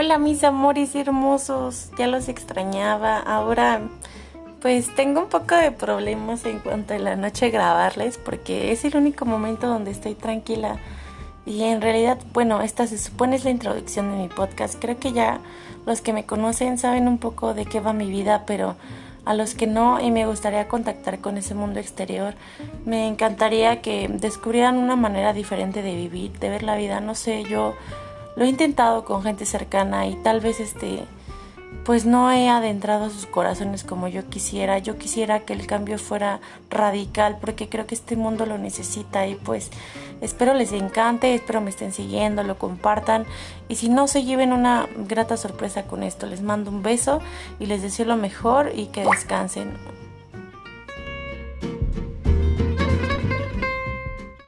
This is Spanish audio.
Hola mis amores hermosos, ya los extrañaba. Ahora pues tengo un poco de problemas en cuanto a la noche grabarles porque es el único momento donde estoy tranquila. Y en realidad, bueno, esta se supone es la introducción de mi podcast. Creo que ya los que me conocen saben un poco de qué va mi vida, pero a los que no y me gustaría contactar con ese mundo exterior, me encantaría que descubrieran una manera diferente de vivir, de ver la vida. No sé, yo lo he intentado con gente cercana y tal vez este pues no he adentrado a sus corazones como yo quisiera. Yo quisiera que el cambio fuera radical porque creo que este mundo lo necesita y pues espero les encante, espero me estén siguiendo, lo compartan y si no se lleven una grata sorpresa con esto, les mando un beso y les deseo lo mejor y que descansen.